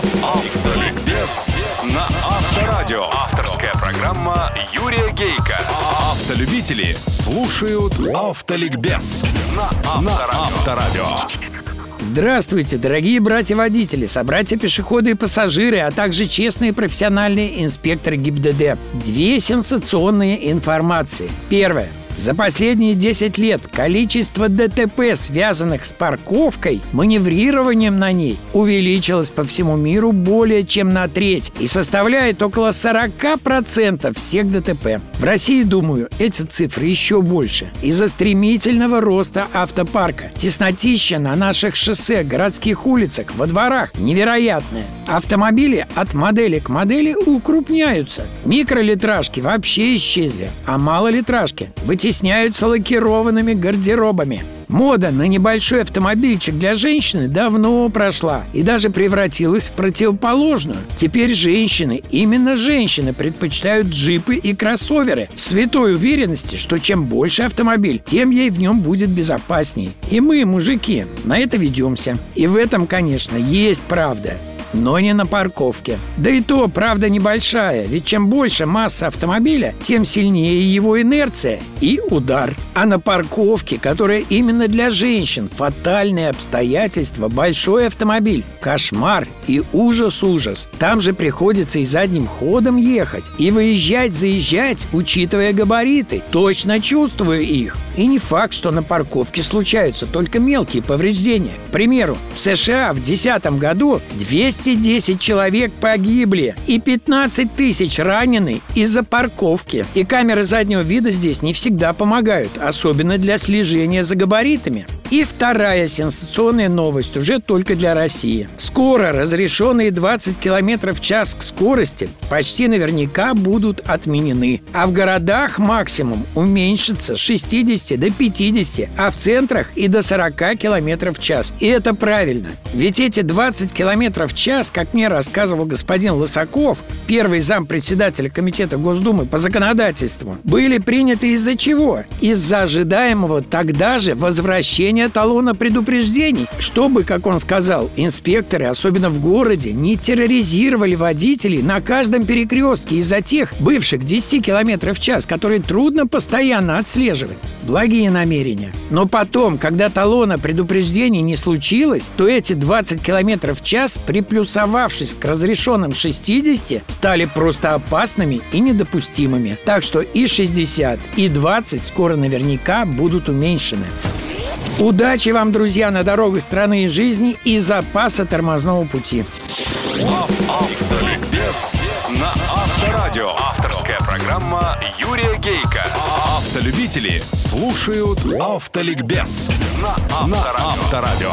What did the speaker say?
Автоликбез на Авторадио. Авторская программа Юрия Гейка. Автолюбители слушают Автоликбез на Авторадио. Здравствуйте, дорогие братья-водители, собратья-пешеходы и пассажиры, а также честные профессиональные инспекторы ГИБДД. Две сенсационные информации. Первое. За последние 10 лет количество ДТП, связанных с парковкой, маневрированием на ней, увеличилось по всему миру более чем на треть и составляет около 40% всех ДТП. В России, думаю, эти цифры еще больше. Из-за стремительного роста автопарка. Теснотища на наших шоссе, городских улицах, во дворах невероятная. Автомобили от модели к модели укрупняются. Микролитражки вообще исчезли, а малолитражки вытесняются лакированными гардеробами. Мода на небольшой автомобильчик для женщины давно прошла и даже превратилась в противоположную. Теперь женщины, именно женщины, предпочитают джипы и кроссоверы в святой уверенности, что чем больше автомобиль, тем ей в нем будет безопасней. И мы, мужики, на это ведемся. И в этом, конечно, есть правда но не на парковке. Да и то, правда, небольшая, ведь чем больше масса автомобиля, тем сильнее его инерция и удар. А на парковке, которая именно для женщин, фатальные обстоятельства, большой автомобиль, кошмар и ужас-ужас. Там же приходится и задним ходом ехать, и выезжать-заезжать, учитывая габариты. Точно чувствую их. И не факт, что на парковке случаются только мелкие повреждения. К примеру, в США в 2010 году 210 человек погибли и 15 тысяч ранены из-за парковки. И камеры заднего вида здесь не всегда помогают, особенно для слежения за габаритами. И вторая сенсационная новость уже только для России. Скоро разрешенные 20 км в час к скорости почти наверняка будут отменены. А в городах максимум уменьшится с 60 до 50, а в центрах и до 40 км в час. И это правильно. Ведь эти 20 км в час, как мне рассказывал господин Лысаков, первый зам председателя Комитета Госдумы по законодательству, были приняты из-за чего? Из-за ожидаемого тогда же возвращения создания талона предупреждений, чтобы, как он сказал, инспекторы, особенно в городе, не терроризировали водителей на каждом перекрестке из-за тех бывших 10 км в час, которые трудно постоянно отслеживать. Благие намерения. Но потом, когда талона предупреждений не случилось, то эти 20 км в час, приплюсовавшись к разрешенным 60, стали просто опасными и недопустимыми. Так что и 60, и 20 скоро наверняка будут уменьшены. Удачи вам, друзья, на дорогах страны и жизни и запаса тормозного пути. Автоликбез на Авторадио. Авторская программа Юрия Гейка. Автолюбители слушают Автоликбез на Авторадио.